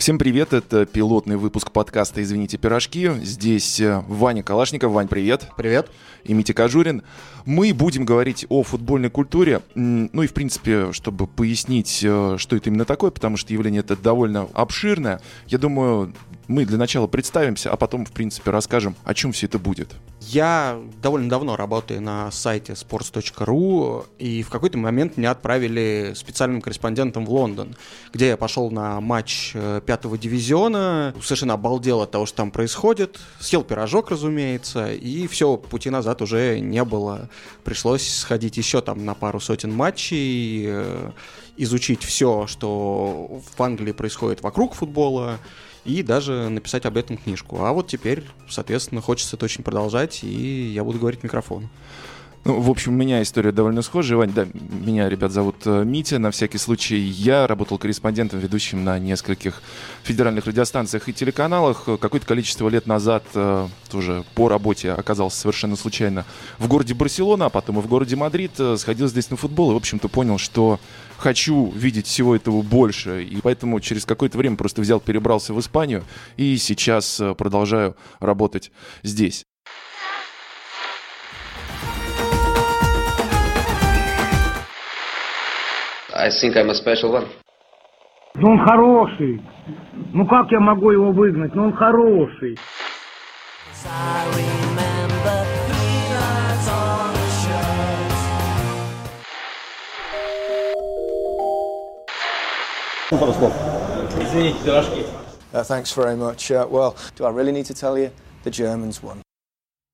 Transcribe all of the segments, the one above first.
Всем привет, это пилотный выпуск подкаста «Извините, пирожки». Здесь э, Ваня Калашников. Вань, привет. Привет. И Митя Кожурин. Мы будем говорить о футбольной культуре. Ну и, в принципе, чтобы пояснить, э, что это именно такое, потому что явление это довольно обширное, я думаю, мы для начала представимся, а потом, в принципе, расскажем, о чем все это будет. Я довольно давно работаю на сайте sports.ru, и в какой-то момент меня отправили специальным корреспондентом в Лондон, где я пошел на матч э, пятого дивизиона, совершенно обалдел от того, что там происходит, съел пирожок, разумеется, и все, пути назад уже не было. Пришлось сходить еще там на пару сотен матчей, э, изучить все, что в Англии происходит вокруг футбола, и даже написать об этом книжку. А вот теперь, соответственно, хочется это очень продолжать, и я буду говорить микрофон. Ну, в общем, у меня история довольно схожая. Вань, да, меня, ребят, зовут э, Митя. На всякий случай я работал корреспондентом, ведущим на нескольких федеральных радиостанциях и телеканалах. Какое-то количество лет назад э, тоже по работе оказался совершенно случайно в городе Барселона, а потом и в городе Мадрид. Э, сходил здесь на футбол и, в общем-то, понял, что хочу видеть всего этого больше. И поэтому через какое-то время просто взял, перебрался в Испанию и сейчас продолжаю работать здесь. I think I'm a special one. Ну он хороший. Ну как я могу его выгнать? Ну он хороший. Пару слов. Извините, пирожки. Uh, thanks very much. Uh, well, do I really need to tell you? The Germans won.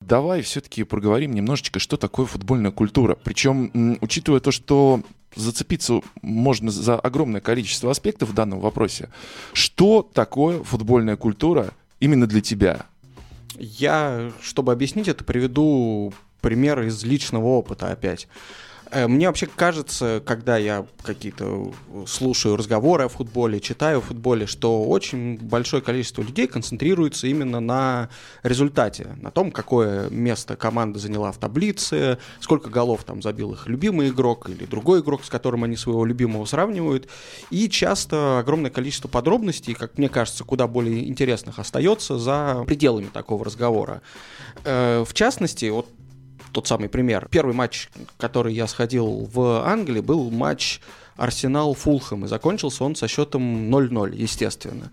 Давай все-таки проговорим немножечко, что такое футбольная культура. Причем, учитывая то, что зацепиться можно за огромное количество аспектов в данном вопросе. Что такое футбольная культура именно для тебя? Я, чтобы объяснить это, приведу пример из личного опыта опять. Э, мне вообще кажется, когда я какие-то слушаю разговоры о футболе, читаю о футболе, что очень большое количество людей концентрируется именно на результате, на том, какое место команда заняла в таблице, сколько голов там забил их любимый игрок или другой игрок, с которым они своего любимого сравнивают. И часто огромное количество подробностей, как мне кажется, куда более интересных остается за пределами такого разговора. Э, в частности, вот тот самый пример. Первый матч, который я сходил в Англии, был матч Арсенал-Фулхэм, и закончился он со счетом 0-0, естественно.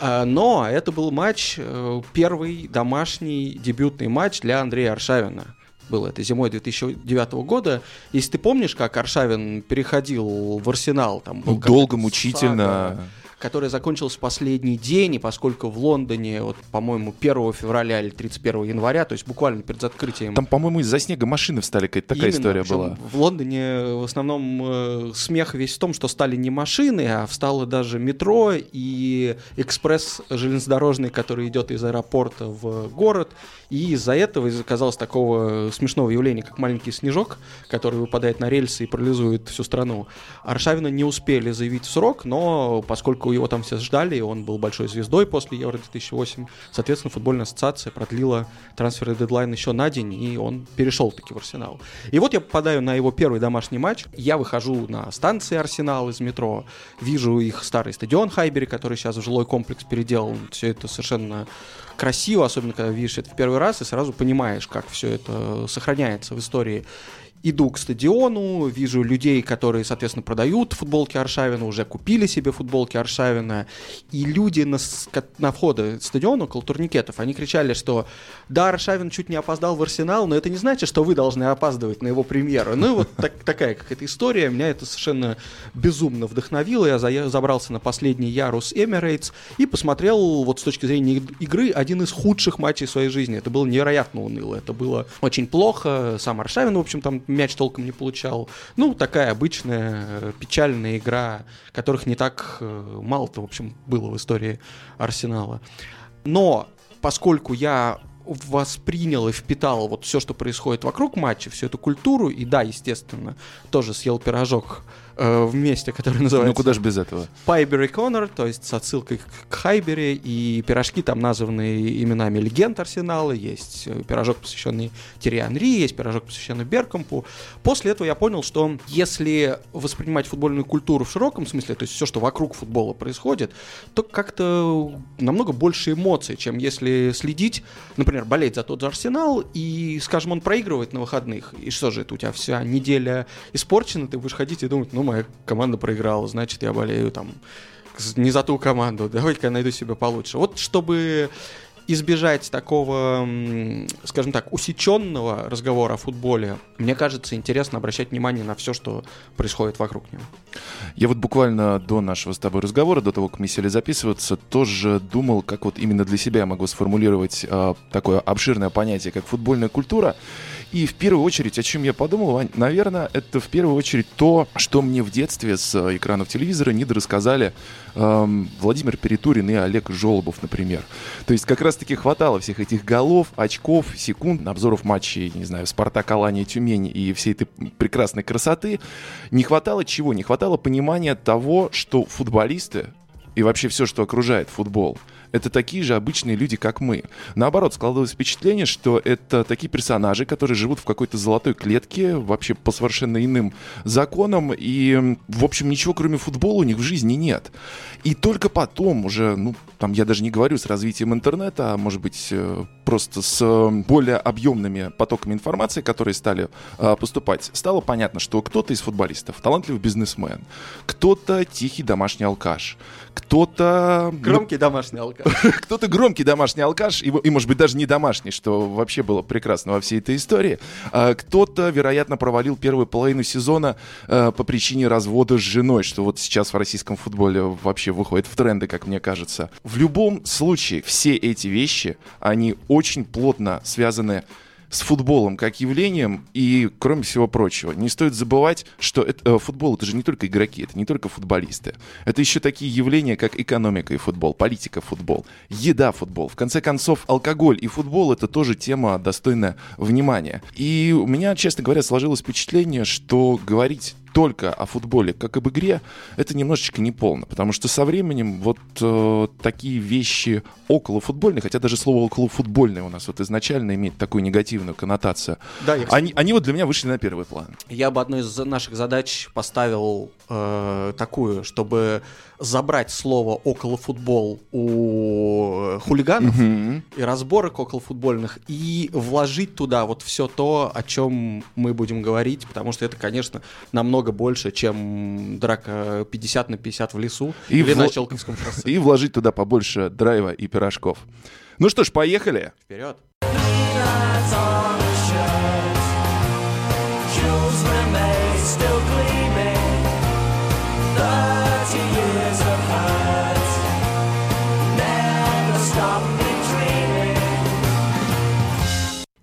А, но это был матч, э, первый домашний дебютный матч для Андрея Аршавина было это зимой 2009 года. Если ты помнишь, как Аршавин переходил в Арсенал, там был ну, долго, мучительно. Сага, который закончился в последний день, и поскольку в Лондоне, вот, по-моему, 1 февраля или 31 января, то есть буквально перед открытием... Там, по-моему, из-за снега машины встали, какая-то такая Именно, история была. В Лондоне в основном э, смех весь в том, что стали не машины, а встало даже метро и экспресс железнодорожный, который идет из аэропорта в город, и из-за этого, из-за, казалось, такого смешного явления, как маленький снежок, который выпадает на рельсы и парализует всю страну, Аршавина не успели заявить в срок, но поскольку его там все ждали, и он был большой звездой после Евро-2008, соответственно, футбольная ассоциация продлила трансферный дедлайн еще на день, и он перешел таки в Арсенал. И вот я попадаю на его первый домашний матч, я выхожу на станции Арсенал из метро, вижу их старый стадион Хайбери, который сейчас в жилой комплекс переделан, все это совершенно красиво, особенно когда видишь это в первый раз, и сразу понимаешь, как все это сохраняется в истории иду к стадиону, вижу людей, которые, соответственно, продают футболки Аршавина, уже купили себе футболки Аршавина, и люди на, на входе стадиона, около турникетов, они кричали, что да, Аршавин чуть не опоздал в Арсенал, но это не значит, что вы должны опаздывать на его премьеру. Ну и вот так, такая какая-то история, меня это совершенно безумно вдохновило, я за, забрался на последний ярус Эмирейтс и посмотрел вот с точки зрения игры один из худших матчей своей жизни. Это было невероятно уныло, это было очень плохо, сам Аршавин, в общем, там мяч толком не получал. Ну, такая обычная э, печальная игра, которых не так э, мало-то, в общем, было в истории Арсенала. Но поскольку я воспринял и впитал вот все, что происходит вокруг матча, всю эту культуру, и да, естественно, тоже съел пирожок э, в месте, которое называется... Ну куда же без этого? Пайбери Коннор, то есть с отсылкой к Хайбере, и пирожки там названы именами легенд Арсенала, есть э, пирожок, посвященный Терри Анри, есть пирожок, посвященный Беркомпу. После этого я понял, что если воспринимать футбольную культуру в широком смысле, то есть все, что вокруг футбола происходит, то как-то намного больше эмоций, чем если следить, например, болеть за тот же Арсенал, и, скажем, он проигрывает на выходных, и что же это, у тебя вся неделя испорчена, ты будешь ходить и думать, ну, моя команда проиграла, значит, я болею там не за ту команду, давайте-ка я найду себе получше. Вот чтобы избежать такого, скажем так, усеченного разговора о футболе, мне кажется, интересно обращать внимание на все, что происходит вокруг него. Я вот буквально до нашего с тобой разговора, до того, как мы сели записываться, тоже думал, как вот именно для себя я могу сформулировать э, такое обширное понятие, как футбольная культура. И в первую очередь, о чем я подумал, наверное, это в первую очередь то, что мне в детстве с э, экранов телевизора недорассказали эм, Владимир Перетурин и Олег Жолобов, например. То есть как раз-таки хватало всех этих голов, очков, секунд, обзоров матчей, не знаю, Спартак, Алания, Тюмень и всей этой прекрасной красоты. Не хватало чего? Не хватало понимания того, что футболисты и вообще все, что окружает футбол – это такие же обычные люди, как мы. Наоборот, складывалось впечатление, что это такие персонажи, которые живут в какой-то золотой клетке, вообще по совершенно иным законам, и, в общем, ничего кроме футбола у них в жизни нет. И только потом уже, ну, там я даже не говорю с развитием интернета, а может быть э, просто с более объемными потоками информации, которые стали э, поступать, стало понятно, что кто-то из футболистов талантливый бизнесмен, кто-то тихий домашний алкаш, кто-то... Ну, громкий домашний алкаш. Кто-то громкий домашний алкаш, и, и, может быть, даже не домашний, что вообще было прекрасно во всей этой истории. А, кто-то, вероятно, провалил первую половину сезона а, по причине развода с женой, что вот сейчас в российском футболе вообще выходит в тренды, как мне кажется. В любом случае, все эти вещи, они очень плотно связаны с футболом как явлением и, кроме всего прочего, не стоит забывать, что это, э, футбол это же не только игроки, это не только футболисты. Это еще такие явления, как экономика и футбол, политика футбол, еда футбол. В конце концов, алкоголь и футбол это тоже тема достойная внимания. И у меня, честно говоря, сложилось впечатление, что говорить только о футболе как об игре, это немножечко неполно, потому что со временем вот э, такие вещи около футбольные, хотя даже слово около футбольное у нас вот изначально имеет такую негативную коннотацию, да, я, они, они вот для меня вышли на первый план. Я бы одну из наших задач поставил э, такую, чтобы забрать слово около футбол у хулиганов mm-hmm. и разборок около футбольных и вложить туда вот все то, о чем мы будем говорить, потому что это, конечно, намного больше, чем драка 50 на 50 в лесу и или в... на Щелковском шоссе. И вложить туда побольше драйва и пирожков. Ну что ж, поехали. Вперед.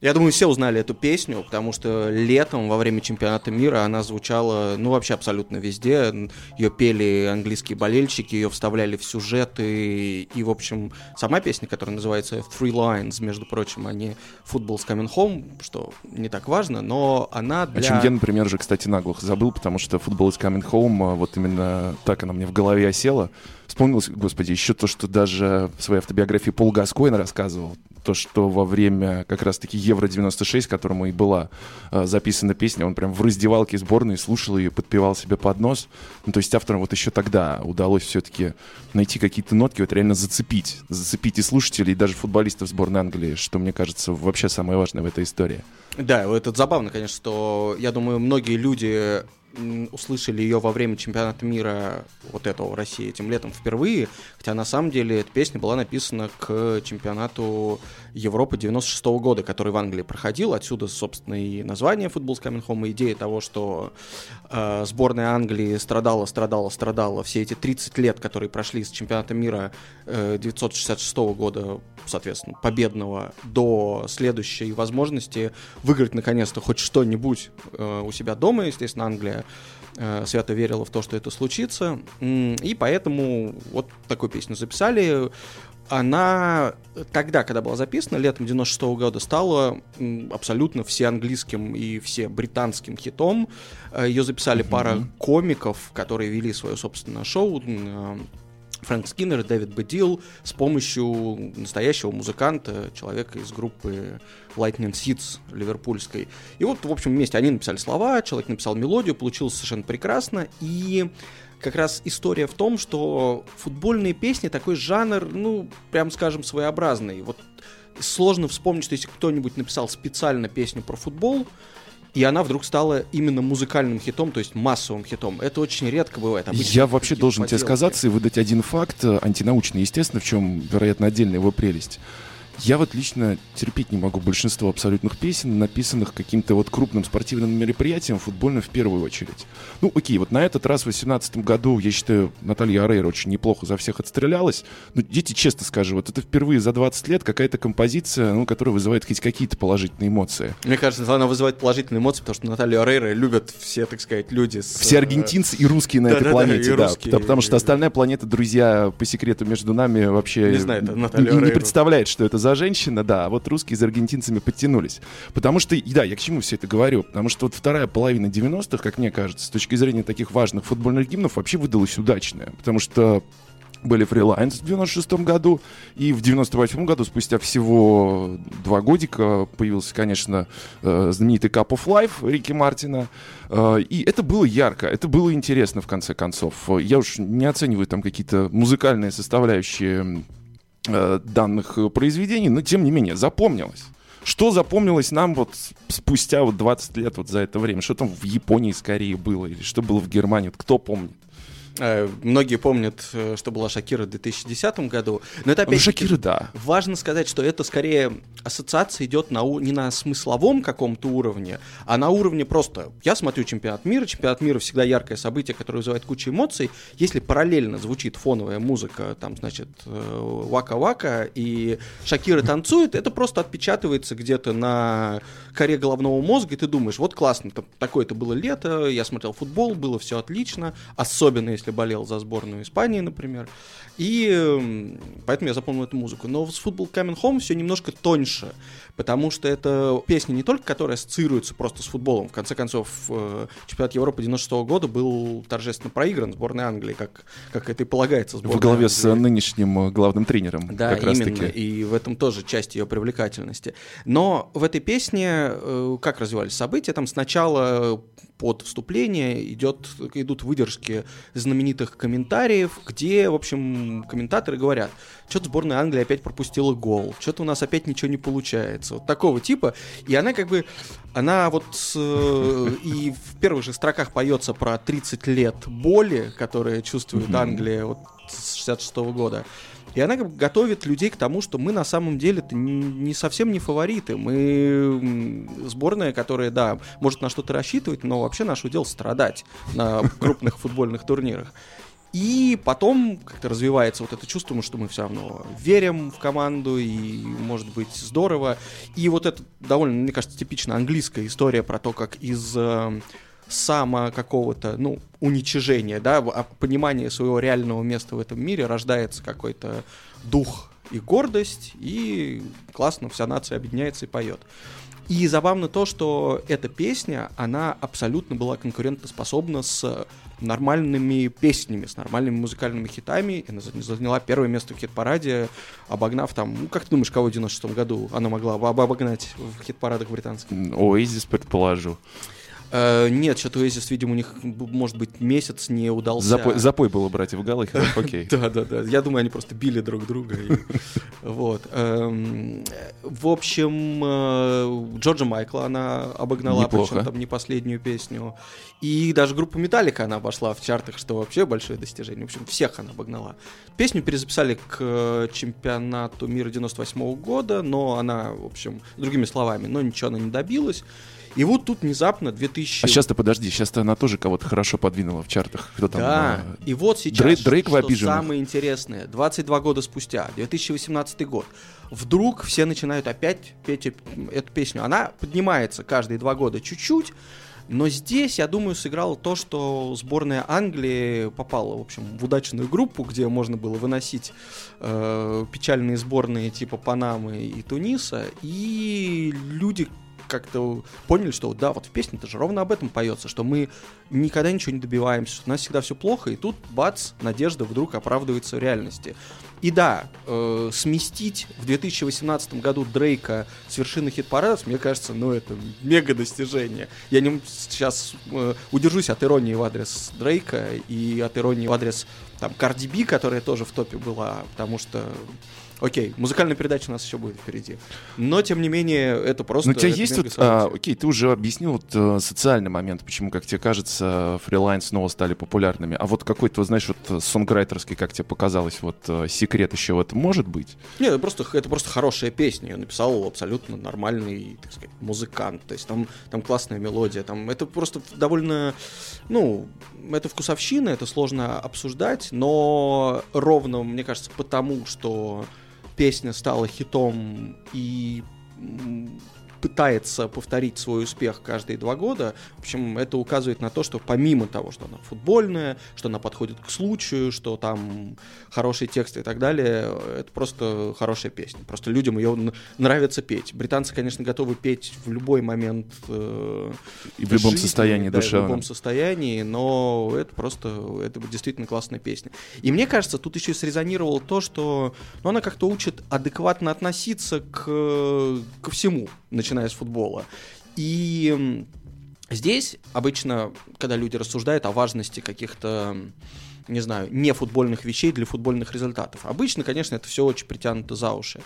Я думаю, все узнали эту песню, потому что летом во время чемпионата мира она звучала, ну, вообще абсолютно везде. Ее пели английские болельщики, ее вставляли в сюжеты. И, в общем, сама песня, которая называется Three Lines, между прочим, а не Football's Coming Home, что не так важно, но она для... О чем я, например, же, кстати, наглухо забыл, потому что Football is Coming Home, а вот именно так она мне в голове осела. Вспомнилось, господи, еще то, что даже в своей автобиографии Пол Гаскоин рассказывал то, что во время как раз-таки Евро-96, которому и была э, записана песня, он прям в раздевалке сборной слушал ее, подпевал себе под нос. Ну, то есть авторам вот еще тогда удалось все-таки найти какие-то нотки, вот реально зацепить. Зацепить и слушателей, и даже футболистов сборной Англии, что, мне кажется, вообще самое важное в этой истории. Да, это забавно, конечно, что, я думаю, многие люди услышали ее во время чемпионата мира вот этого в России этим летом впервые, хотя на самом деле эта песня была написана к чемпионату Европы 96 -го года, который в Англии проходил, отсюда, собственно, и название «Футбол с Coming и идея того, что э, сборная Англии страдала, страдала, страдала все эти 30 лет, которые прошли с чемпионата мира э, 966 -го года, соответственно, победного, до следующей возможности выиграть, наконец-то, хоть что-нибудь э, у себя дома, естественно, Англия Э, свято верила в то, что это случится. И поэтому вот такую песню записали. она тогда, когда была записана, летом 96 -го года, стала абсолютно всеанглийским и все британским хитом. Э, Ее записали пара комиков, которые вели свое собственное шоу. Фрэнк Скиннер и Дэвид Бедил с помощью настоящего музыканта, человека из группы Lightning Seeds ливерпульской. И вот, в общем, вместе они написали слова, человек написал мелодию, получилось совершенно прекрасно. И как раз история в том, что футбольные песни такой жанр, ну, прям скажем, своеобразный. Вот сложно вспомнить, что если кто-нибудь написал специально песню про футбол, и она вдруг стала именно музыкальным хитом, то есть массовым хитом. Это очень редко бывает. Обычно Я вообще должен тебе поделки. сказаться и выдать один факт, э, антинаучный, естественно, в чем, вероятно, отдельная его прелесть. Я вот лично терпеть не могу большинство абсолютных песен, написанных каким-то вот крупным спортивным мероприятием, футбольным в первую очередь. Ну, окей, вот на этот раз в 2018 году, я считаю, Наталья Арейра очень неплохо за всех отстрелялась. Но, дети, честно скажу, вот это впервые за 20 лет какая-то композиция, ну, которая вызывает хоть какие-то положительные эмоции. Мне кажется, она вызывает положительные эмоции, потому что Наталью Арейра любят все, так сказать, люди. С, Все аргентинцы и русские на этой да-да-да, планете, да. русские, Потому- Потому что остальная планета, друзья, по секрету между нами вообще Не знает не, не представляет, что это за женщина, да. А вот русские за аргентинцами подтянулись. Потому что, да, я к чему все это говорю? Потому что вот вторая половина 90-х, как мне кажется, с точки зрения таких важных футбольных гимнов, вообще выдалась удачная. Потому что были Freelines в 96 году, и в 98 году, спустя всего два годика, появился, конечно, э, знаменитый Cup of Life Рики Мартина, Э, и это было ярко, это было интересно, в конце концов. Я уж не оцениваю там какие-то музыкальные составляющие данных э, произведений, но тем не менее запомнилось. Что запомнилось нам вот спустя вот 20 лет вот за это время? Что там в Японии скорее было? Или что было в Германии? Вот кто помнит? Э, Многие помнят, э, что была Шакира в 2010 году. Но это Ну, опять Шакира, да. Важно сказать, что это скорее ассоциация идет на, не на смысловом каком-то уровне, а на уровне просто я смотрю чемпионат мира, чемпионат мира всегда яркое событие, которое вызывает кучу эмоций. Если параллельно звучит фоновая музыка, там, значит, э, вака-вака, и Шакира танцует, это просто отпечатывается где-то на коре головного мозга, и ты думаешь, вот классно, такое-то было лето, я смотрел футбол, было все отлично, особенно если болел за сборную Испании, например. И поэтому я запомнил эту музыку. Но с Football Coming Home все немножко тоньше, потому что это песня не только, которая ассоциируется просто с футболом. В конце концов, э, чемпионат Европы 96 года был торжественно проигран сборной Англии, как, как это и полагается Во главе с Англии. нынешним э, главным тренером. Да, как раз именно. таки. И в этом тоже часть ее привлекательности. Но в этой песне э, как развивались события? Там сначала под вступление идет, идут выдержки знаменитых комментариев, где, в общем, комментаторы говорят, что-то сборная Англии опять пропустила гол, что-то у нас опять ничего не получается. Вот такого типа. И она как бы, она вот э, и в первых же строках поется про 30 лет боли, которые чувствует Англия вот с 66 года. И она как бы готовит людей к тому, что мы на самом деле не совсем не фавориты. Мы сборная, которая, да, может на что-то рассчитывать, но вообще наше дело страдать на крупных футбольных турнирах. И потом как-то развивается вот это чувство, что мы все равно верим в команду, и может быть здорово. И вот это довольно, мне кажется, типично английская история про то, как из э, само какого-то, ну, уничижения, да, а понимания своего реального места в этом мире рождается какой-то дух и гордость, и классно вся нация объединяется и поет. И забавно то, что эта песня, она абсолютно была конкурентоспособна с нормальными песнями, с нормальными музыкальными хитами. И она за- заняла первое место в хит-параде, обогнав там, ну, как ты думаешь, кого в 96 году она могла обогнать в хит-парадах британских? Оазис, предположу. Э, нет, что-то Oasis, видимо, у них, может быть, месяц не удался. Запой, запой было братьев Галлахеров, окей. Да, да, да. Я думаю, они просто били друг друга. Вот. Эм, В общем, э, Джорджа Майкла она обогнала, причем там не последнюю песню. И даже группу Металлика она обошла в чартах, что вообще большое достижение. В общем, всех она обогнала. Песню перезаписали к э, чемпионату мира 98 года, но она, в общем, другими словами, но ничего она не добилась. И вот тут внезапно 2000... А сейчас-то подожди, сейчас-то она тоже кого-то хорошо подвинула в чартах. Кто там? Да, э, и вот сейчас, Дрейк- Дрейк что обиженных. самое интересное, 22 года спустя, 2018 год, вдруг все начинают опять петь эту песню. Она поднимается каждые два года чуть-чуть, Но здесь, я думаю, сыграло то, что сборная Англии попала, в общем, в удачную группу, где можно было выносить э, печальные сборные типа Панамы и Туниса, и люди как-то поняли, что да, вот в песне-то же ровно об этом поется, что мы никогда ничего не добиваемся, что у нас всегда все плохо, и тут, бац, надежда вдруг оправдывается в реальности. И да, э, сместить в 2018 году Дрейка с вершины хит-парадов, мне кажется, ну это мега достижение. Я не, сейчас э, удержусь от иронии в адрес Дрейка и от иронии в адрес там Cardi B, которая тоже в топе была, потому что Окей, музыкальная передача у нас еще будет впереди. Но, тем не менее, это просто... Но у тебя есть вот... А, окей, ты уже объяснил вот а, социальный момент, почему, как тебе кажется, фрилайн снова стали популярными. А вот какой-то, знаешь, вот сонграйтерский, как тебе показалось, вот а, секрет еще в этом может быть? Нет, это просто, это просто хорошая песня. Ее написал абсолютно нормальный, так сказать, музыкант. То есть там, там классная мелодия. Там, это просто довольно... Ну, это вкусовщина, это сложно обсуждать, но ровно, мне кажется, потому что песня стала хитом и пытается повторить свой успех каждые два года. В общем, это указывает на то, что помимо того, что она футбольная, что она подходит к случаю, что там хорошие тексты и так далее, это просто хорошая песня. Просто людям ее нравится петь. Британцы, конечно, готовы петь в любой момент э, и в любом жизни, состоянии да, душевном. в любом состоянии, но это просто это действительно классная песня. И мне кажется, тут еще срезонировало то, что ну, она как-то учит адекватно относиться к, ко всему, начиная с футбола. И здесь обычно, когда люди рассуждают о важности каких-то не знаю, не футбольных вещей для футбольных результатов. Обычно, конечно, это все очень притянуто за уши.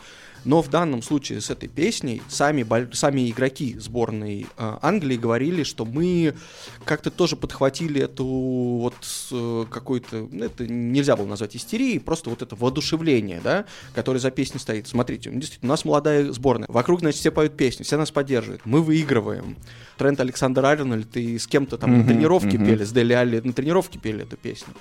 Но в данном случае с этой песней сами, сами игроки сборной э, Англии говорили, что мы как-то тоже подхватили эту вот э, какую-то, ну, это нельзя было назвать истерией, просто вот это воодушевление, да, которое за песней стоит. Смотрите, действительно, у нас молодая сборная, вокруг, значит, все поют песни, все нас поддерживают, мы выигрываем. Трент Александр Арнольд и с кем-то там mm-hmm, на тренировке mm-hmm. пели, с Дели Алли на тренировке пели эту песню.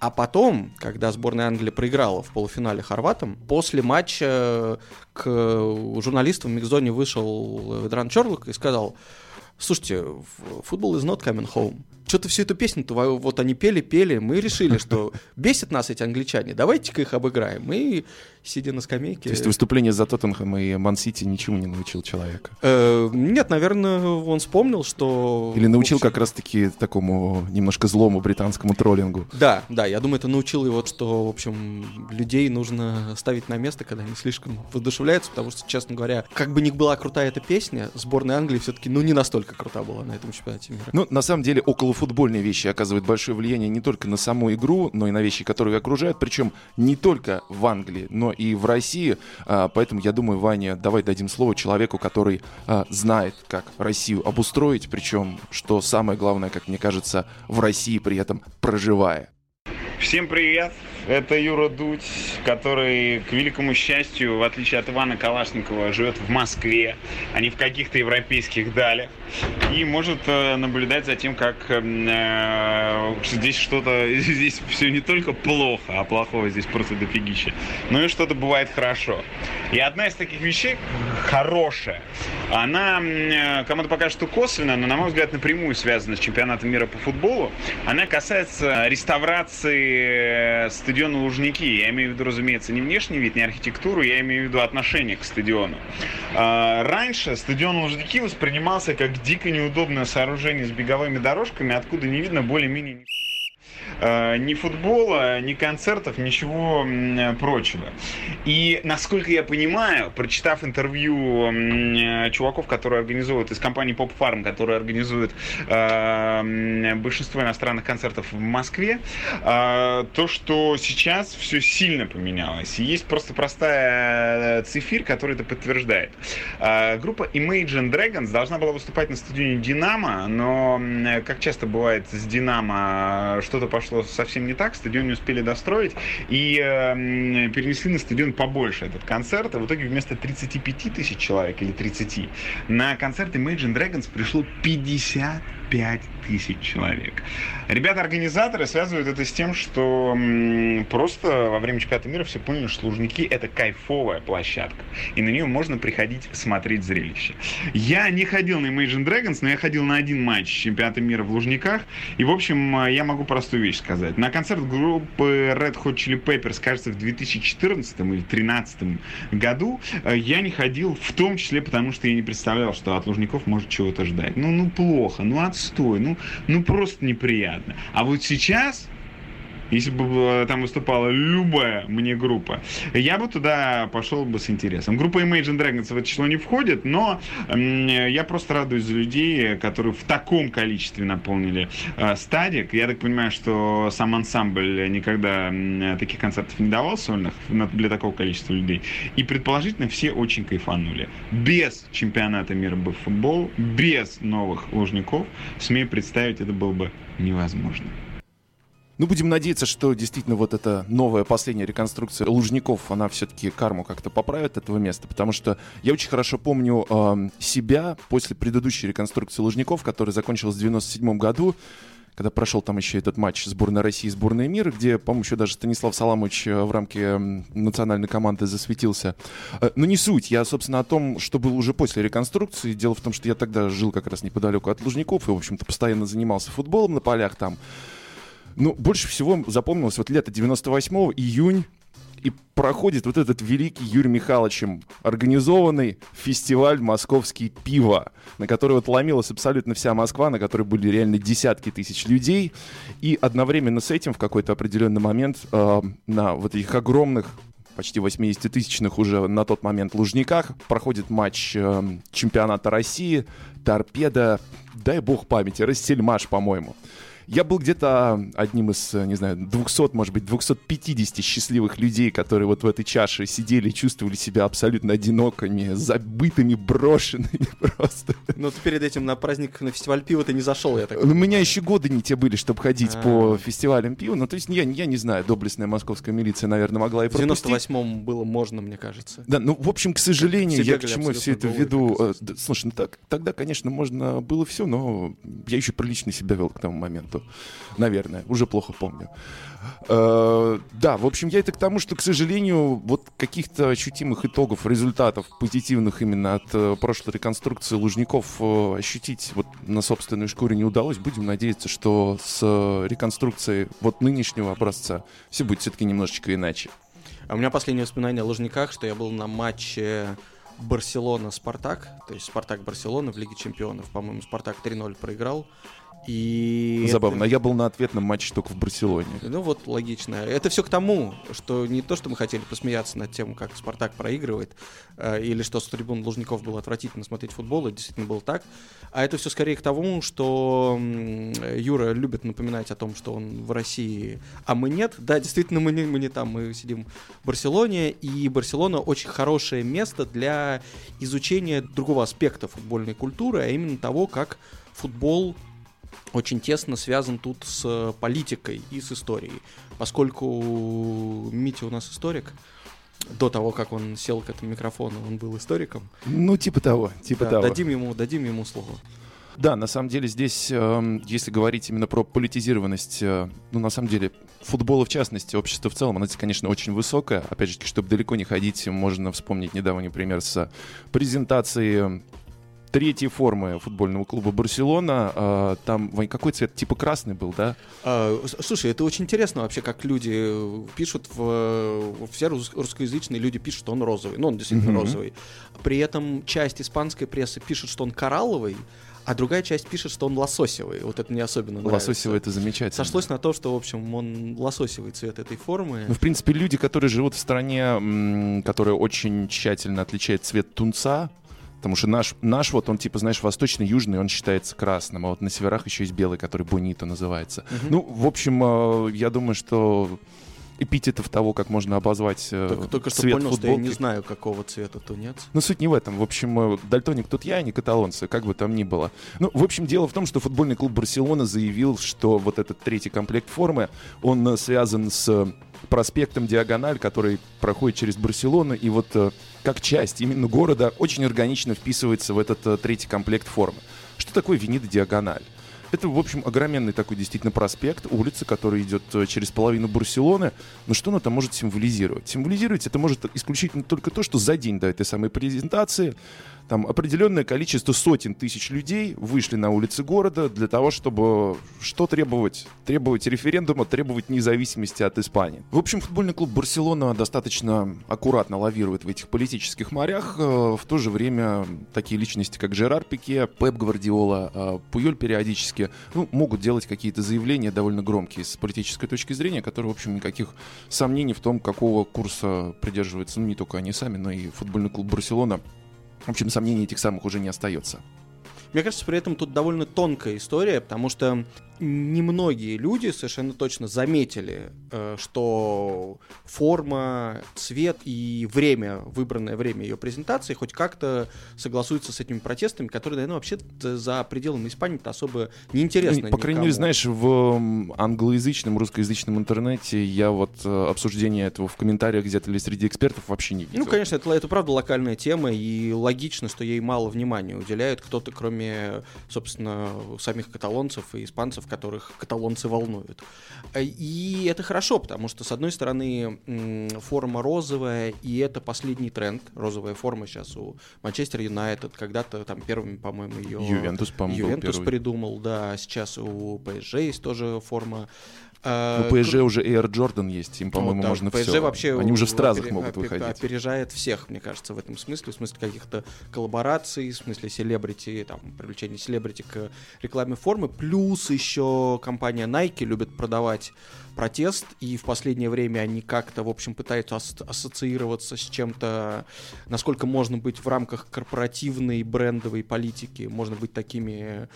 А потом, когда сборная Англии проиграла в полуфинале хорватам, после матча к журналистам в микзоне вышел Ведран Чорлок и сказал, слушайте, футбол is not coming home что-то всю эту песню-то вот они пели, пели, мы решили, что бесит нас эти англичане, давайте-ка их обыграем. Мы, сидя на скамейке... То есть выступление за Тоттенхэм и Ман-Сити ничему не научил человека? Э, нет, наверное, он вспомнил, что... Или научил как раз-таки такому немножко злому британскому троллингу. Да, да, я думаю, это научил его, что, в общем, людей нужно ставить на место, когда они слишком воодушевляются, потому что, честно говоря, как бы ни была крутая эта песня, сборная Англии все-таки, ну, не настолько крута была на этом чемпионате мира. Ну, на самом деле, около футбольные вещи оказывают большое влияние не только на саму игру, но и на вещи, которые окружают, причем не только в Англии, но и в России. А, поэтому я думаю, Ваня, давай дадим слово человеку, который а, знает, как Россию обустроить, причем, что самое главное, как мне кажется, в России при этом проживая. Всем привет! Это Юра Дудь, который, к великому счастью, в отличие от Ивана Калашникова, живет в Москве, а не в каких-то европейских далях. И может э, наблюдать за тем, как э, здесь что-то, здесь все не только плохо, а плохого здесь просто дофигища, но и что-то бывает хорошо. И одна из таких вещей, хорошая, она э, кому-то покажет, что косвенно, но, на мой взгляд, напрямую связана с чемпионатом мира по футболу. Она касается реставрации стадиона стадиона Лужники. Я имею в виду, разумеется, не внешний вид, не архитектуру, я имею в виду отношение к стадиону. А, раньше стадион Лужники воспринимался как дико неудобное сооружение с беговыми дорожками, откуда не видно более-менее Э, ни футбола, ни концертов, ничего прочего. И, насколько я понимаю, прочитав интервью э, чуваков, которые организуют из компании Pop Farm, которые организуют э, большинство иностранных концертов в Москве, э, то, что сейчас все сильно поменялось. Есть просто простая цифир, который это подтверждает. Э, группа Imagine Dragons должна была выступать на стадионе Динамо, но, как часто бывает с Динамо, что-то пошло совсем не так, стадион не успели достроить, и э, перенесли на стадион побольше этот концерт, а в итоге вместо 35 тысяч человек или 30 на концерт Imagine Dragons пришло 50 5000 человек. Ребята-организаторы связывают это с тем, что просто во время чемпионата мира все поняли, что Лужники это кайфовая площадка. И на нее можно приходить смотреть зрелище. Я не ходил на Imagine Dragons, но я ходил на один матч чемпионата мира в Лужниках. И, в общем, я могу простую вещь сказать. На концерт группы Red Hot Chili Peppers, кажется, в 2014 или 2013 году э, я не ходил, в том числе потому, что я не представлял, что от Лужников может чего-то ждать. Ну, ну плохо, ну отстой, ну, ну просто неприятно. А вот сейчас если бы там выступала любая мне группа, я бы туда пошел бы с интересом. Группа Imagine Dragons в это число не входит, но я просто радуюсь за людей, которые в таком количестве наполнили э, стадик. Я так понимаю, что сам ансамбль никогда таких концертов не давал сольных для такого количества людей. И предположительно все очень кайфанули. Без чемпионата мира бы футбол, без новых лужников, смею представить, это было бы невозможно. Ну, будем надеяться, что действительно вот эта новая последняя реконструкция Лужников, она все-таки карму как-то поправит этого места, потому что я очень хорошо помню э, себя после предыдущей реконструкции Лужников, которая закончилась в 97 году, когда прошел там еще этот матч сборной России и сборной мира, где, по-моему, еще даже Станислав Саламович э, в рамке национальной команды засветился. Э, но не суть. Я, собственно, о том, что было уже после реконструкции. Дело в том, что я тогда жил как раз неподалеку от Лужников и, в общем-то, постоянно занимался футболом на полях там. Ну, больше всего запомнилось вот лето 98-го, июнь, и проходит вот этот великий Юрий Михайловичем организованный фестиваль «Московский пиво», на который вот ломилась абсолютно вся Москва, на который были реально десятки тысяч людей. И одновременно с этим в какой-то определенный момент э, на вот этих огромных почти 80-тысячных уже на тот момент Лужниках проходит матч э, чемпионата России, торпеда, дай бог памяти, Рассельмаш, по-моему. Я был где-то одним из, не знаю, 200, может быть, 250 счастливых людей, которые вот в этой чаше сидели и чувствовали себя абсолютно одинокими, забытыми, брошенными просто. Но ты перед этим на праздник на фестиваль пива ты не зашел, я так У меня еще годы не те были, чтобы ходить по а. фестивалям пива. Ну, то есть я, я не знаю, доблестная московская милиция, наверное, могла и пропустить. В 98-м было можно, мне кажется. Да, ну, в общем, к сожалению, я к чему все это веду. Э, слушай, ну так, тогда, конечно, можно было все, но я еще прилично себя вел к тому моменту году. Наверное, уже плохо помню. Э, да, в общем, я это к тому, что, к сожалению, вот каких-то ощутимых итогов, результатов позитивных именно от э, прошлой реконструкции Лужников э, ощутить вот на собственной шкуре не удалось. Будем надеяться, что с реконструкцией вот нынешнего образца все будет все-таки немножечко иначе. А у меня последнее воспоминание о Лужниках, что я был на матче Барселона-Спартак, то есть Спартак-Барселона в Лиге Чемпионов. По-моему, Спартак 3-0 проиграл. И Забавно, это... я был на ответном матче только в Барселоне. Ну вот, логично. Это все к тому, что не то, что мы хотели посмеяться над тем, как Спартак проигрывает, э, или что с трибун Лужников было отвратительно смотреть футбол, это действительно было так, а это все скорее к тому, что Юра любит напоминать о том, что он в России, а мы нет. Да, действительно, мы не, мы не там, мы сидим в Барселоне, и Барселона очень хорошее место для изучения другого аспекта футбольной культуры, а именно того, как футбол очень тесно связан тут с политикой и с историей. Поскольку Митя у нас историк, до того, как он сел к этому микрофону, он был историком. Ну, типа того, типа да, того. Дадим ему, дадим ему слово. Да, на самом деле здесь, э, если говорить именно про политизированность, э, ну, на самом деле, футбола в частности, общество в целом, она, конечно, очень высокая. Опять же, чтобы далеко не ходить, можно вспомнить недавний пример с презентацией третьей формы футбольного клуба Барселона. А, там какой цвет? Типа красный был, да? А, слушай, это очень интересно вообще, как люди пишут, в, все русскоязычные люди пишут, что он розовый. Ну, он действительно mm-hmm. розовый. При этом часть испанской прессы пишет, что он коралловый, а другая часть пишет, что он лососевый. Вот это мне особенно нравится. Лососевый это замечательно. Сошлось на то, что, в общем, он лососевый цвет этой формы. Ну, в принципе, люди, которые живут в стране, которая очень тщательно отличает цвет тунца, Потому что наш, наш вот, он типа, знаешь, восточный, южный, он считается красным, а вот на северах еще есть белый, который бонито называется. Угу. Ну, в общем, э, я думаю, что эпитетов того, как можно обозвать э, только, только что понял, футболки. что я не знаю, какого цвета тунец. Но суть не в этом. В общем, э, дальтоник тут я, а не каталонцы, как бы там ни было. Ну, в общем, дело в том, что футбольный клуб Барселона заявил, что вот этот третий комплект формы, он связан с проспектом Диагональ, который проходит через Барселону, и вот э, как часть именно города очень органично вписывается в этот э, третий комплект формы. Что такое Венида Диагональ? Это, в общем, огроменный такой действительно проспект, улица, которая идет э, через половину Барселоны. Но что она там может символизировать? Символизировать это может исключительно только то, что за день до этой самой презентации там определенное количество сотен тысяч людей вышли на улицы города для того, чтобы что требовать? Требовать референдума, требовать независимости от Испании. В общем, футбольный клуб Барселона достаточно аккуратно лавирует в этих политических морях. Э, в то же время такие личности, как Жерар Пике, Пеп Гвардиола, э, Пуйоль периодически ну, могут делать какие-то заявления довольно громкие с политической точки зрения, которые, в общем, никаких сомнений в том, какого курса придерживаются, ну, не только они сами, но и футбольный клуб Барселона в общем, сомнений этих самых уже не остается. Мне кажется, при этом тут довольно тонкая история, потому что немногие люди совершенно точно заметили, э, что форма, цвет и время, выбранное время ее презентации хоть как-то согласуются с этими протестами, которые, наверное, вообще за пределами Испании особо неинтересны. Ну, по крайней мере, знаешь, в англоязычном, русскоязычном интернете я вот э, обсуждение этого в комментариях где-то или среди экспертов вообще не видел. Ну, конечно, это, это правда локальная тема, и логично, что ей мало внимания уделяют кто-то, кроме, собственно, самих каталонцев и испанцев, которых каталонцы волнуют. Э, и это хорошо, потому что, с одной стороны, форма розовая, и это последний тренд. Розовая форма сейчас у Манчестер Юнайтед, когда-то там первыми, по-моему, ее... Ювентус, по-моему, Ювентус придумал, да. Сейчас у ПСЖ есть тоже форма у ПСЖ уже Air Jordan есть, им, по-моему, да, можно PSG все. вообще Они уже в стразах опер... могут выходить. Опережает всех, мне кажется, в этом смысле, в смысле каких-то коллабораций, в смысле селебрити, там, привлечения селебрити к рекламе формы. Плюс еще компания Nike любит продавать протест, и в последнее время они как-то, в общем, пытаются ас- ассоциироваться с чем-то, насколько можно быть в рамках корпоративной брендовой политики, можно быть такими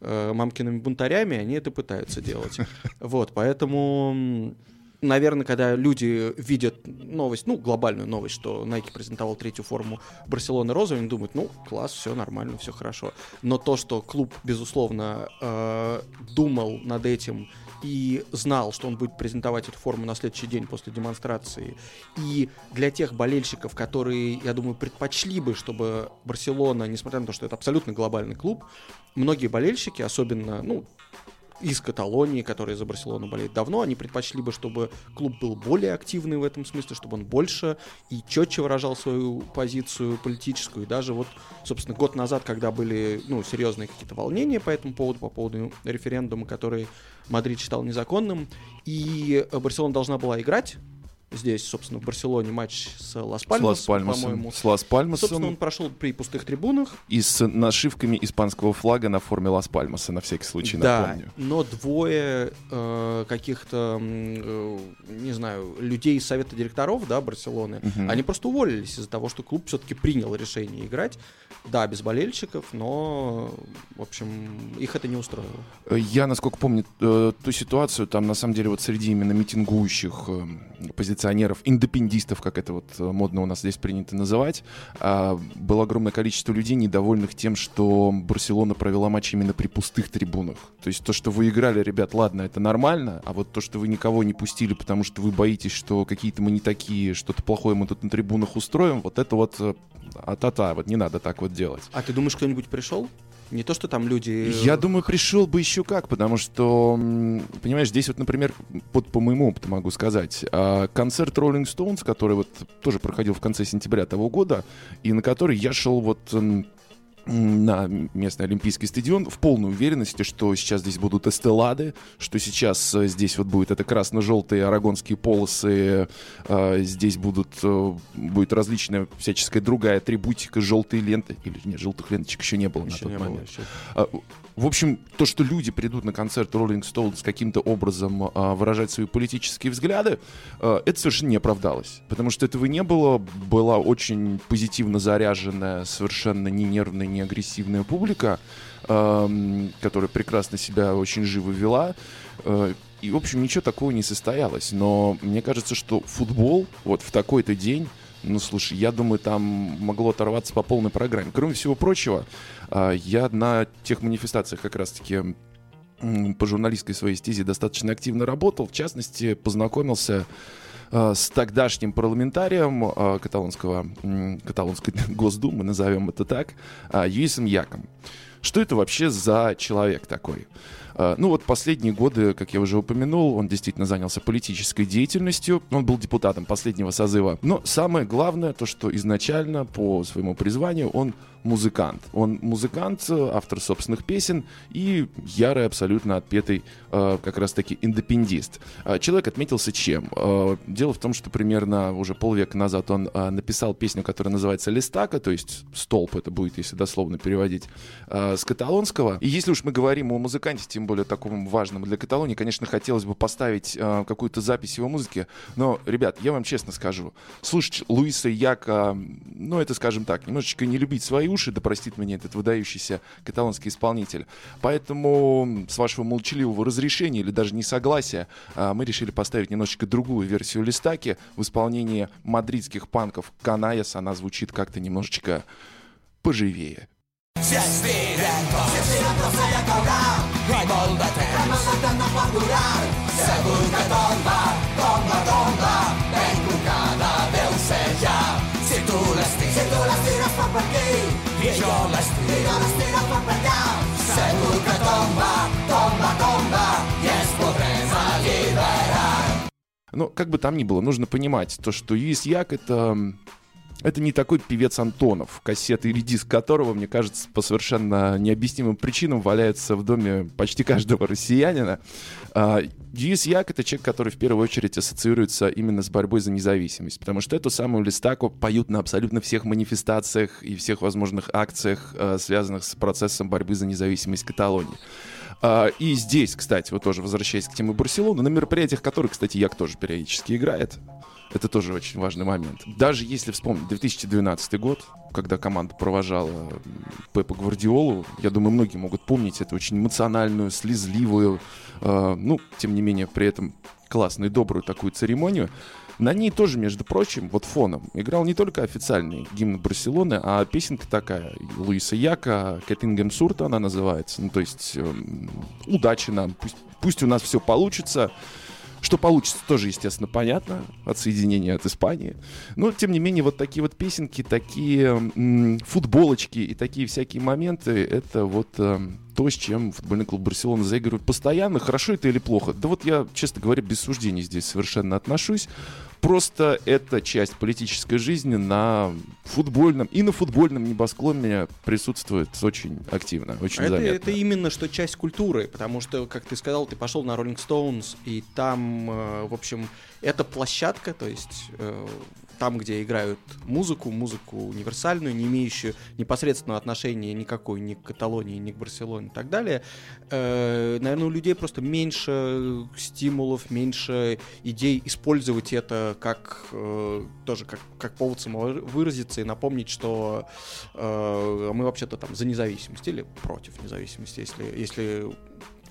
э, мамкиными бунтарями, они это пытаются делать. Вот, поэтому наверное, когда люди видят новость, ну, глобальную новость, что Nike презентовал третью форму Барселоны розовой, они думают, ну, класс, все нормально, все хорошо. Но то, что клуб, безусловно, э, думал над этим и знал, что он будет презентовать эту форму на следующий день после демонстрации. И для тех болельщиков, которые, я думаю, предпочли бы, чтобы Барселона, несмотря на то, что это абсолютно глобальный клуб, многие болельщики, особенно, ну, из Каталонии, которые за Барселону болеют давно, они предпочли бы, чтобы клуб был более активный в этом смысле, чтобы он больше и четче выражал свою позицию политическую. И даже вот, собственно, год назад, когда были ну, серьезные какие-то волнения по этому поводу, по поводу референдума, который Мадрид считал незаконным, и Барселона должна была играть здесь, собственно, в Барселоне матч с Лас-Пальмасом, по-моему. С Лас-Пальмасом. Собственно, он прошел при пустых трибунах. И с нашивками испанского флага на форме Лас-Пальмаса, на всякий случай, да, напомню. но двое э, каких-то, э, не знаю, людей из совета директоров, да, Барселоны, Мгм. они просто уволились из-за того, что клуб все-таки принял решение играть. Да, без болельщиков, но, в общем, их это не устроило. Э, Я, насколько помню, э, ту ситуацию, там, на самом деле, вот среди именно митингующих э, позиционеров, индепендистов, как это вот э, модно у нас здесь принято называть, а, было огромное количество людей, недовольных тем, что Барселона провела матч именно при пустых трибунах. То есть то, что вы играли, ребят, ладно, это нормально, а вот то, что вы никого не пустили, потому что вы боитесь, что какие-то мы не такие, что-то плохое мы тут на трибунах устроим, вот это вот э, а-та-та, вот не надо так вот делать. А ты думаешь, кто-нибудь пришел? Не то, что там люди... Я думаю, пришел бы еще как, потому что, понимаешь, здесь вот, например, вот по моему опыту могу сказать, а, концерт Rolling Stones, который вот тоже проходил в конце сентября того года, и на который я шел вот на местный Олимпийский стадион в полной уверенности, что сейчас здесь будут эстелады, что сейчас э, здесь вот будет это красно-желтые арагонские полосы, э, здесь будут, э, будет различная всяческая другая атрибутика, желтые ленты, или нет, желтых ленточек еще не было Еще на тот было, момент. еще. А, В общем, то, что люди придут на концерт Rolling Stones каким-то образом а, выражать свои политические взгляды, а, это совершенно не оправдалось. Потому что этого не было. Была очень позитивно заряженная, совершенно не нервная, не агрессивная публика, ам, которая прекрасно себя очень живо вела. А, И, в общем, ничего такого не состоялось. Но мне кажется, что футбол вот в такой-то день ну, слушай, я думаю, там могло оторваться по полной программе. Кроме всего прочего, а, я на тех манифестациях как раз-таки по журналистской своей стезе достаточно активно работал. В частности, познакомился а, с тогдашним парламентарием а, каталонского, каталонской Госдумы, назовем это так, Юисом Яком. Что это вообще за человек такой? А, ну вот последние годы, как я уже упомянул, он действительно занялся политической деятельностью. Он был депутатом последнего созыва. Но самое главное, то, что изначально по своему призванию он музыкант. Он музыкант, автор собственных песен и ярый, абсолютно отпетый э, как раз-таки индепендист. Э, человек отметился чем? Э, дело в том, что примерно уже полвека назад он э, написал песню, которая называется «Листака», то есть «Столб» это будет, если дословно переводить, э, с каталонского. И если уж мы говорим о музыканте, тем более таком важном для Каталонии, конечно, хотелось бы поставить э, какую-то запись его музыки, но, ребят, я вам честно скажу, слушать Луиса Яка, ну, это, скажем так, немножечко не любить свои уши, да простит меня этот выдающийся каталонский исполнитель. Поэтому, с вашего молчаливого разрешения или даже несогласия, а, мы решили поставить немножечко другую версию листаки в исполнении мадридских панков Канаяс. Она звучит как-то немножечко поживее. Si fa per allà segur que tomba, tomba, tomba i ens podrem alliberar Но как бы там ни было, нужно понимать то, что Як это это не такой певец Антонов, кассеты или диск которого, мне кажется, по совершенно необъяснимым причинам валяется в доме почти каждого россиянина. Дьюис Як — это человек, который в первую очередь ассоциируется именно с борьбой за независимость, потому что эту самую листаку поют на абсолютно всех манифестациях и всех возможных акциях, а, связанных с процессом борьбы за независимость Каталонии. А, и здесь, кстати, вот тоже возвращаясь к теме Барселоны, на мероприятиях которых, кстати, Як тоже периодически играет, это тоже очень важный момент. Даже если вспомнить 2012 год, когда команда провожала Пепа Гвардиолу, я думаю, многие могут помнить эту очень эмоциональную, слезливую, э, ну, тем не менее, при этом классную, добрую такую церемонию. На ней тоже, между прочим, вот фоном играл не только официальный гимн Барселоны, а песенка такая Луиса Яка, Кэтингем Сурта она называется. Ну, то есть, э, удачи нам, пусть, пусть у нас все получится. Что получится, тоже, естественно, понятно. Отсоединение от Испании. Но, тем не менее, вот такие вот песенки, такие м- футболочки и такие всякие моменты, это вот э, то, с чем футбольный клуб Барселона заигрывает постоянно. Хорошо это или плохо? Да вот я, честно говоря, без суждений здесь совершенно отношусь. Просто это часть политической жизни на футбольном и на футбольном небосклоне присутствует очень активно, очень это, заметно. Это именно что часть культуры, потому что, как ты сказал, ты пошел на Rolling Stones, и там, э, в общем, это площадка, то есть э, там, где играют музыку, музыку универсальную, не имеющую непосредственного отношения никакой ни к Каталонии, ни к Барселоне и так далее, э, наверное, у людей просто меньше стимулов, меньше идей использовать это как э, тоже как, как повод самовыразиться и напомнить, что э, мы вообще-то там за независимость или против независимости, если, если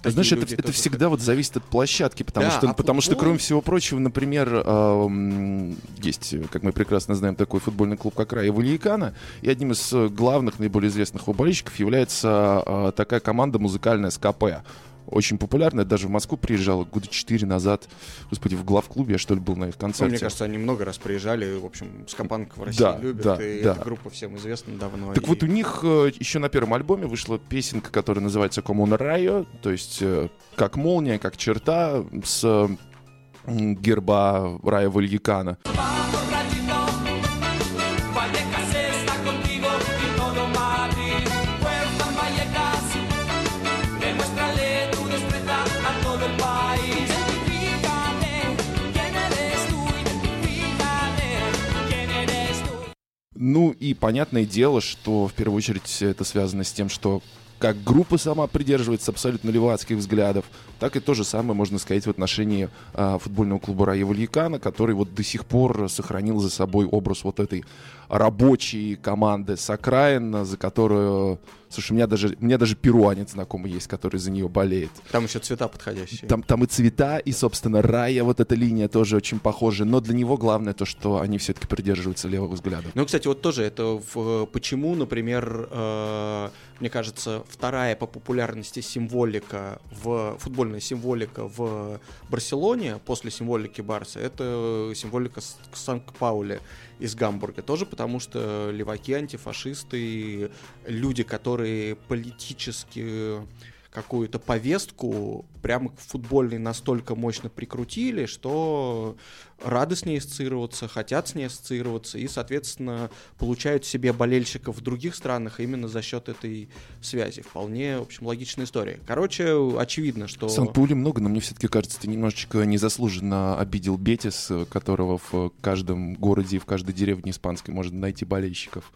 Такие Знаешь, это, это всегда вот зависит от площадки, потому да, что, а потому футбол... что, кроме всего прочего, например, э, есть, как мы прекрасно знаем, такой футбольный клуб, как Рая Вальякана, и одним из главных, наиболее известных его болельщиков является э, такая команда музыкальная СКП очень популярная. Даже в Москву приезжала года четыре назад. Господи, в главклубе я что ли был на их концерте. Ну, мне кажется, они много раз приезжали. В общем, Скопанк в России да, любят. Да, и да. эта группа всем известна давно. Так и... вот у них э, еще на первом альбоме вышла песенка, которая называется «Коммуна Райо», то есть э, как молния, как черта с герба Рая Вальякана. Ну и понятное дело, что в первую очередь это связано с тем, что как группа сама придерживается абсолютно левацких взглядов, так и то же самое можно сказать в отношении а, футбольного клуба Рая Вальякана, который вот до сих пор сохранил за собой образ вот этой рабочей команды с окраин, за которую Слушай, у меня даже, у меня даже перуанец знакомый есть, который за нее болеет. Там еще цвета подходящие. Там, там и цвета, и, собственно, рая, вот эта линия тоже очень похожа. Но для него главное то, что они все-таки придерживаются левых взглядов. Ну, кстати, вот тоже это в, почему, например, э, мне кажется, вторая по популярности символика в футбольная символика в Барселоне после символики Барса это символика Санкт-Пауля из Гамбурга. Тоже потому, что леваки, антифашисты, люди, которые политически какую-то повестку прямо к футбольной настолько мощно прикрутили, что рады с ней ассоциироваться, хотят с ней ассоциироваться и, соответственно, получают себе болельщиков в других странах именно за счет этой связи. Вполне, в общем, логичная история. Короче, очевидно, что... Сан-Паули много, но мне все-таки кажется, ты немножечко незаслуженно обидел Бетис, которого в каждом городе и в каждой деревне испанской можно найти болельщиков.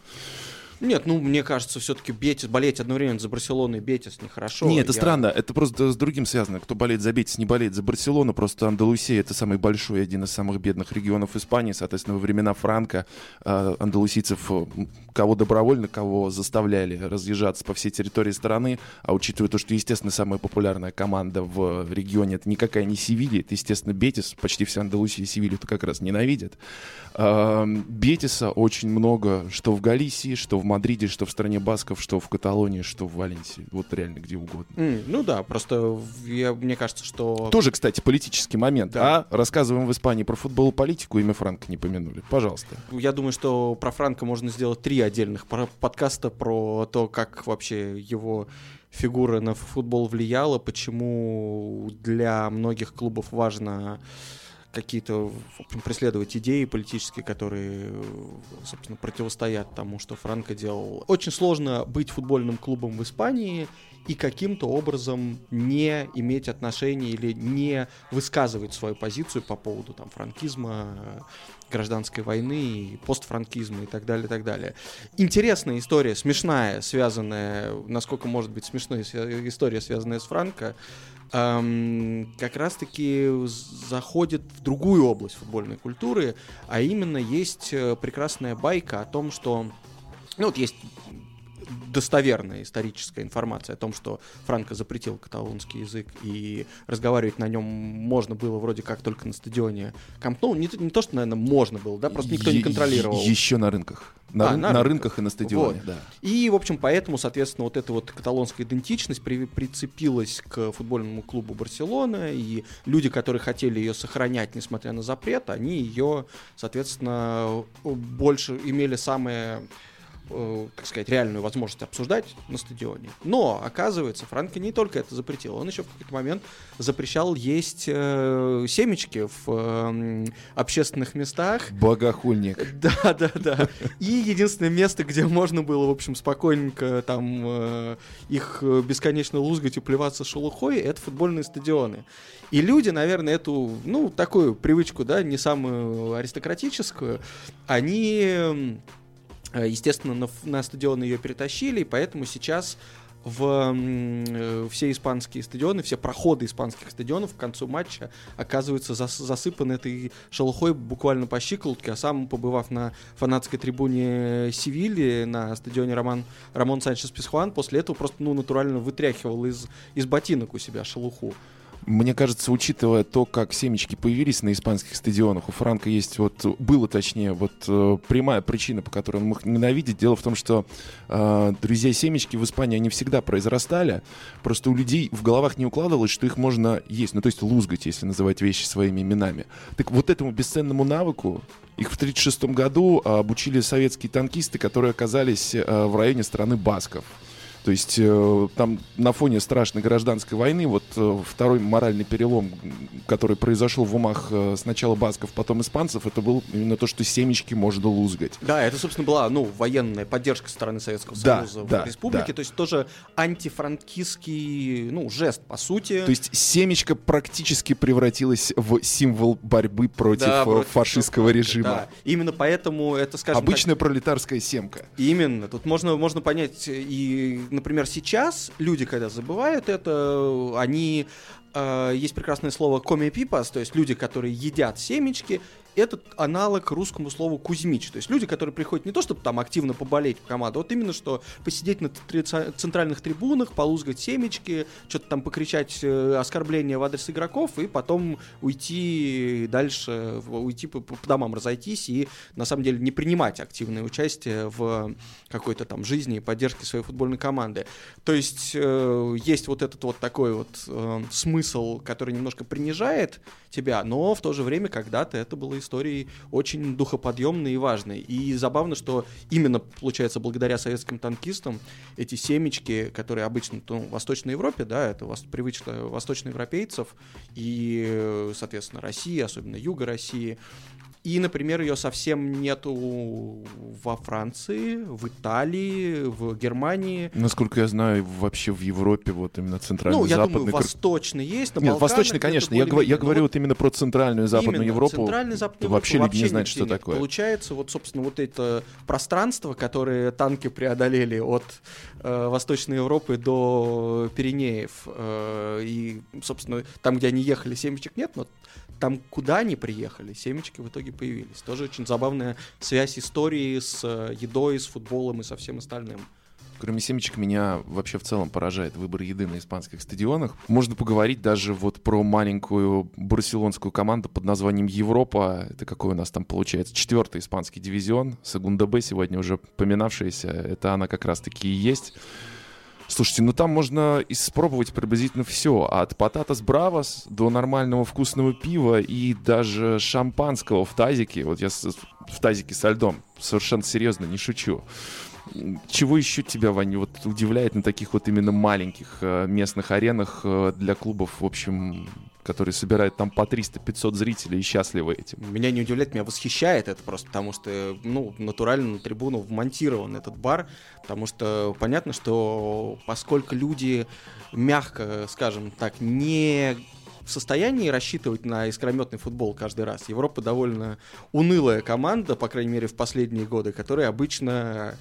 Нет, ну, мне кажется, все-таки Бетис, болеть одновременно за Барселону и Бетис нехорошо. Не, это Я- странно, это просто с другим связано. Кто болеет за Бетис, не болеет за Барселону, просто Андалусия это самый большой, один из самых бедных регионов Испании, соответственно, во времена Франка э, андалусийцев, э, кого добровольно, кого заставляли разъезжаться по всей территории страны, а учитывая то, что, естественно, самая популярная команда в регионе это никакая не Севилья, это, естественно, Бетис, почти вся Андалусия Севилью-то как раз ненавидят. Э, Бетиса очень много, что в Галисии, что в Мадриде, что в стране Басков, что в Каталонии, что в Валенсии, вот реально где угодно. М, ну да, просто я, мне кажется, что... Тоже, кстати, политический момент. Да. А рассказываем в Испании про футбол и политику, имя Франка не помянули. Пожалуйста. Я думаю, что про Франка можно сделать три отдельных подкаста про то, как вообще его фигура на футбол влияла, почему для многих клубов важно какие-то преследовать идеи политические, которые, собственно, противостоят тому, что Франко делал. Очень сложно быть футбольным клубом в Испании и каким-то образом не иметь отношения или не высказывать свою позицию по поводу там, франкизма, гражданской войны, постфранкизма и так далее, и так далее. Интересная история, смешная, связанная, насколько может быть смешной история, связанная с Франко, эм, как раз-таки заходит в другую область футбольной культуры, а именно есть э, прекрасная байка о том, что ну вот есть достоверная историческая информация о том, что Франко запретил каталонский язык и разговаривать на нем можно было вроде как только на стадионе Камп Ноу. Не, то- не то, что, наверное, можно было, да, просто никто не Е- контролировал. е- Еще на рынках. На, А, рын- на на рынках. рынках и на стадионе, Вот. да. И, в общем, поэтому, соответственно, вот эта вот каталонская идентичность при- прицепилась к футбольному клубу Барселона, и люди, которые хотели ее сохранять, несмотря на запрет, они ее, соответственно, больше имели самое э, как сказать, реальную возможность обсуждать на стадионе. Но, оказывается, Франко не только это запретил, он еще в какой-то момент запрещал есть э, семечки в э, общественных местах, Богохульник. да, да, да. И единственное место, где можно было, в общем, спокойненько там э, их э, бесконечно лузгать и плеваться шелухой, это футбольные стадионы. И люди, наверное, эту, ну, такую привычку, да, не самую аристократическую, они, э, естественно, на, на стадионы ее перетащили, и поэтому сейчас в э, все испанские стадионы, все проходы испанских стадионов к концу матча оказываются зас- засыпаны этой шелухой буквально по щиколотке, а сам, побывав на фанатской трибуне Севильи на стадионе Роман, Рамон Санчес Писхуан, после этого просто, ну, натурально вытряхивал из, из ботинок у себя шелуху. Мне кажется, учитывая то, как семечки появились на испанских стадионах, у Франка есть вот, было точнее, вот э, прямая причина, по которой он их ненавидит. Дело в том, что э, друзья семечки в Испании, они всегда произрастали, просто у людей в головах не укладывалось, что их можно есть, ну то есть лузгать, если называть вещи своими именами. Так вот этому бесценному навыку их в 1936 году э, обучили советские танкисты, которые оказались э, в районе страны Басков. То есть э, там на фоне страшной гражданской войны вот э, второй моральный перелом, который произошел в умах э, сначала басков, потом испанцев, это был именно то, что семечки можно лузгать. Да, это, собственно, была, ну, военная поддержка со стороны Советского Да, Союза да, в республике, да. то есть тоже антифранкистский, ну, жест, по сути. То есть семечко практически превратилось в символ борьбы против, Да, э, против фашистского Франко, режима. да. Именно поэтому это, скажем так, Обычная пролетарская семка. Именно. Тут можно, можно понять, и, например, сейчас люди, когда забывают это, они... э, есть прекрасное слово коми пипас, то есть люди, которые едят семечки, этот аналог русскому слову кузьмич. То есть люди, которые приходят не то, чтобы там активно поболеть в команду, а вот именно что посидеть на центральных трибунах, полузгать семечки, что-то там покричать э, оскорбления в адрес игроков, и потом уйти дальше, уйти по, по домам разойтись и на самом деле не принимать активное участие в какой-то там жизни и поддержке своей футбольной команды. То есть э, есть вот этот вот такой вот э, смысл, который немножко принижает тебя, но в то же время когда-то это было историей очень духоподъемной и важной. И забавно, что именно, получается, благодаря советским танкистам эти семечки, которые обычно ну, в Восточной Европе, да, это вос- привычно восточноевропейцев и, соответственно, России, особенно Юга России, и, например, ее совсем нету во Франции, в Италии, в Германии. Насколько я знаю, вообще в Европе, вот именно центральный Ну, я западный думаю, восточный есть, на Нет, Балканах восточный, конечно. Я, говорю- я говорю вот именно про центральную и западную Именно, Европу. Центральная Западная вообще Европа люди не знают, что нет. такое. Получается, вот, собственно, вот это пространство, которое танки преодолели от э, Восточной Европы до Пиренеев, э, и, собственно, там, где они ехали, семечек нет, но там, куда они приехали, семечки в итоге появились. Тоже очень забавная связь истории с э, едой, с футболом и со всем остальным. Кроме семечек, меня вообще в целом поражает выбор еды на испанских стадионах. Можно поговорить даже вот про маленькую барселонскую команду под названием Европа. Это какой у нас там получается? Четвертый испанский дивизион. Сегунда Б сегодня уже поминавшаяся. Это она как раз-таки и есть. Слушайте, ну там можно испробовать приблизительно все. От пататас бравос до нормального вкусного пива и даже шампанского в тазике. Вот я в тазике со льдом. Совершенно серьезно, не шучу. Чего еще тебя, Ваня, вот удивляет на таких вот именно маленьких э, местных аренах э, для клубов, в общем, которые собирают там по 300-500 зрителей и счастливы этим? Меня не удивляет, меня восхищает это просто, потому что, ну, натурально на трибуну вмонтирован этот бар, потому что понятно, что поскольку люди, мягко скажем так, не в состоянии рассчитывать на искрометный футбол каждый раз. Европа довольно унылая команда, по крайней мере, в последние годы, которая обычно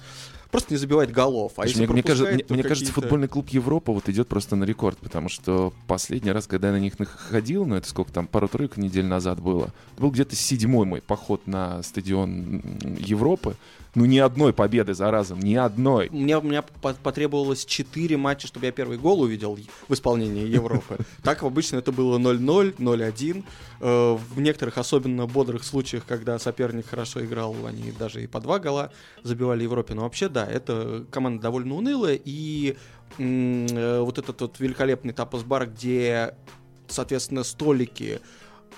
просто не забивает голов. А если мне, мне кажется, мне, мне кажется, футбольный клуб Европа вот идет просто на рекорд, потому что последний раз, когда я на них ходил, ну это сколько там, пару-тройку недель назад было, был где-то седьмой мой поход на стадион Европы. Ну ни одной победы за разом, ни одной. Мне, у меня по- потребовалось 4 матча, чтобы я первый гол увидел в исполнении Европы. Так обычно это было 0-0, 0-1. Э, В некоторых особенно бодрых случаях, когда соперник хорошо играл, они даже и по два гола забивали Европе. Но вообще, да, это команда довольно унылая. И э, вот этот вот великолепный тапос-бар, где, соответственно, столики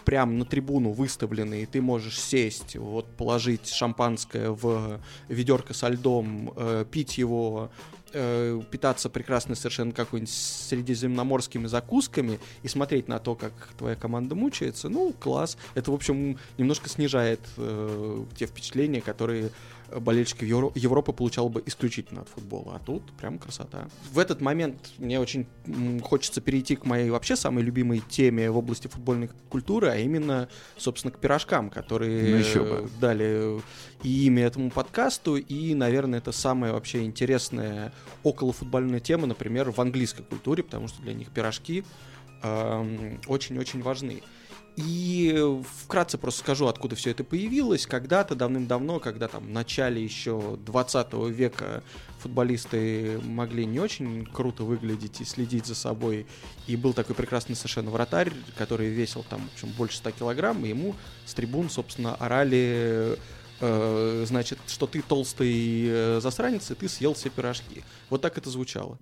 прям на трибуну выставлены, и ты можешь сесть, вот положить шампанское в ведерко со льдом, э, пить его, э, питаться прекрасно совершенно какой-нибудь средиземноморскими закусками и смотреть на то, как твоя команда мучается, ну, класс. Это, в общем, немножко снижает э, те впечатления, которые болельщик Евро- Европы получал бы исключительно от футбола. А тут прям красота. В этот момент мне очень хочется перейти к моей вообще самой любимой теме в области футбольной культуры, а именно, собственно, к пирожкам, которые Ну, еще бы. э, дали и имя этому подкасту, и, наверное, это самая вообще интересная околофутбольная тема, например, в английской культуре, потому что для них пирожки эм, очень-очень важны. И вкратце просто скажу, откуда все это появилось. Когда-то, давным-давно, когда там в начале еще 20 века футболисты могли не очень круто выглядеть и следить за собой. И был такой прекрасный совершенно вратарь, который весил там, в общем, больше 100 килограмм, и ему с трибун, собственно, орали э, значит, что ты толстый э, засранец, и ты съел все пирожки. Вот так это звучало.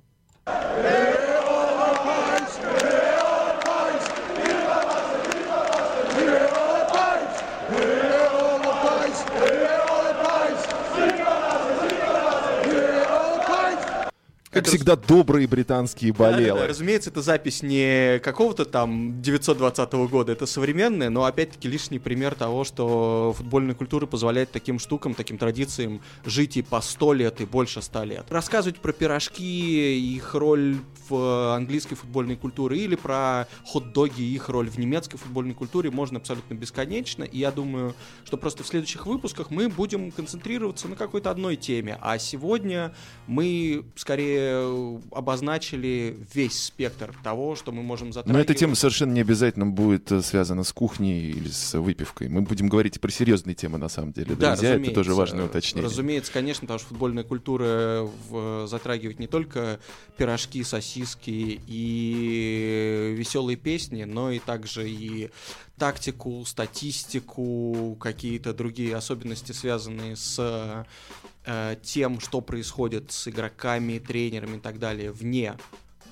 Как всегда, добрые британские болелы. Да-да-да, разумеется, это запись не какого-то там 920 года, это современная, но опять-таки лишний пример того, что футбольная культура позволяет таким штукам, таким традициям жить и по 100 лет, и больше 100 лет. Рассказывать про пирожки, их роль в английской футбольной культуре или про хот-доги их роль в немецкой футбольной культуре можно абсолютно бесконечно, и я думаю, что просто в следующих выпусках мы будем концентрироваться на какой-то одной теме, а сегодня мы скорее обозначили весь спектр того, что мы можем Но затрагивать. эта тема совершенно не обязательно будет э, связана с кухней или с выпивкой. Мы будем говорить и про серьезные темы, на самом деле. Да, Друзья, это тоже важное уточнение. Разумеется, конечно, потому что футбольная культура в- затрагивает не только пирожки, сосиски и веселые песни, но и также и тактику, статистику, какие-то другие особенности, связанные с э, тем, что происходит с игроками, тренерами и так далее вне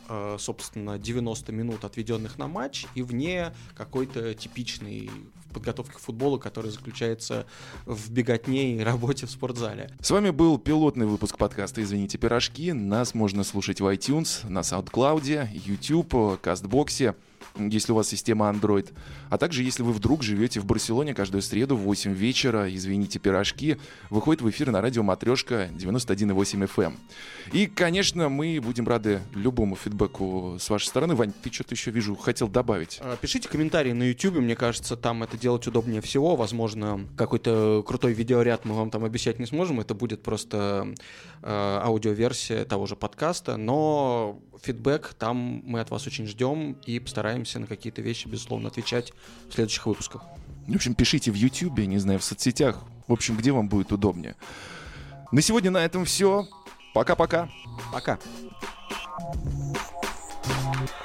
э, собственно, 90 минут, отведенных на матч, и вне какой-то типичной подготовки к футболу, который заключается в беготне и работе в спортзале. С вами был пилотный выпуск подкаста «Извините, пирожки». Нас можно слушать в iTunes, на SoundCloud, YouTube, Кастбоксе если у вас система Android. А также, если вы вдруг живете в Барселоне каждую среду в 8 вечера, извините, пирожки, выходит в эфир на радио Матрешка 91,8 FM. Эм. И, конечно, мы будем рады любому фидбэку с вашей стороны. Вань, ты что-то еще, вижу, хотел добавить. А, пишите комментарии на YouTube, мне кажется, там это делать удобнее всего. Возможно, какой-то крутой видеоряд мы вам там обещать не сможем. Это будет просто э, аудиоверсия того же подкаста, но фидбэк там мы от вас очень ждем и постараемся постараемся на какие-то вещи, безусловно, отвечать в следующих выпусках. В общем, пишите в YouTube, не знаю, в соцсетях. В общем, где вам будет удобнее. На сегодня на этом все. Пока-пока. Пока. -пока. Пока.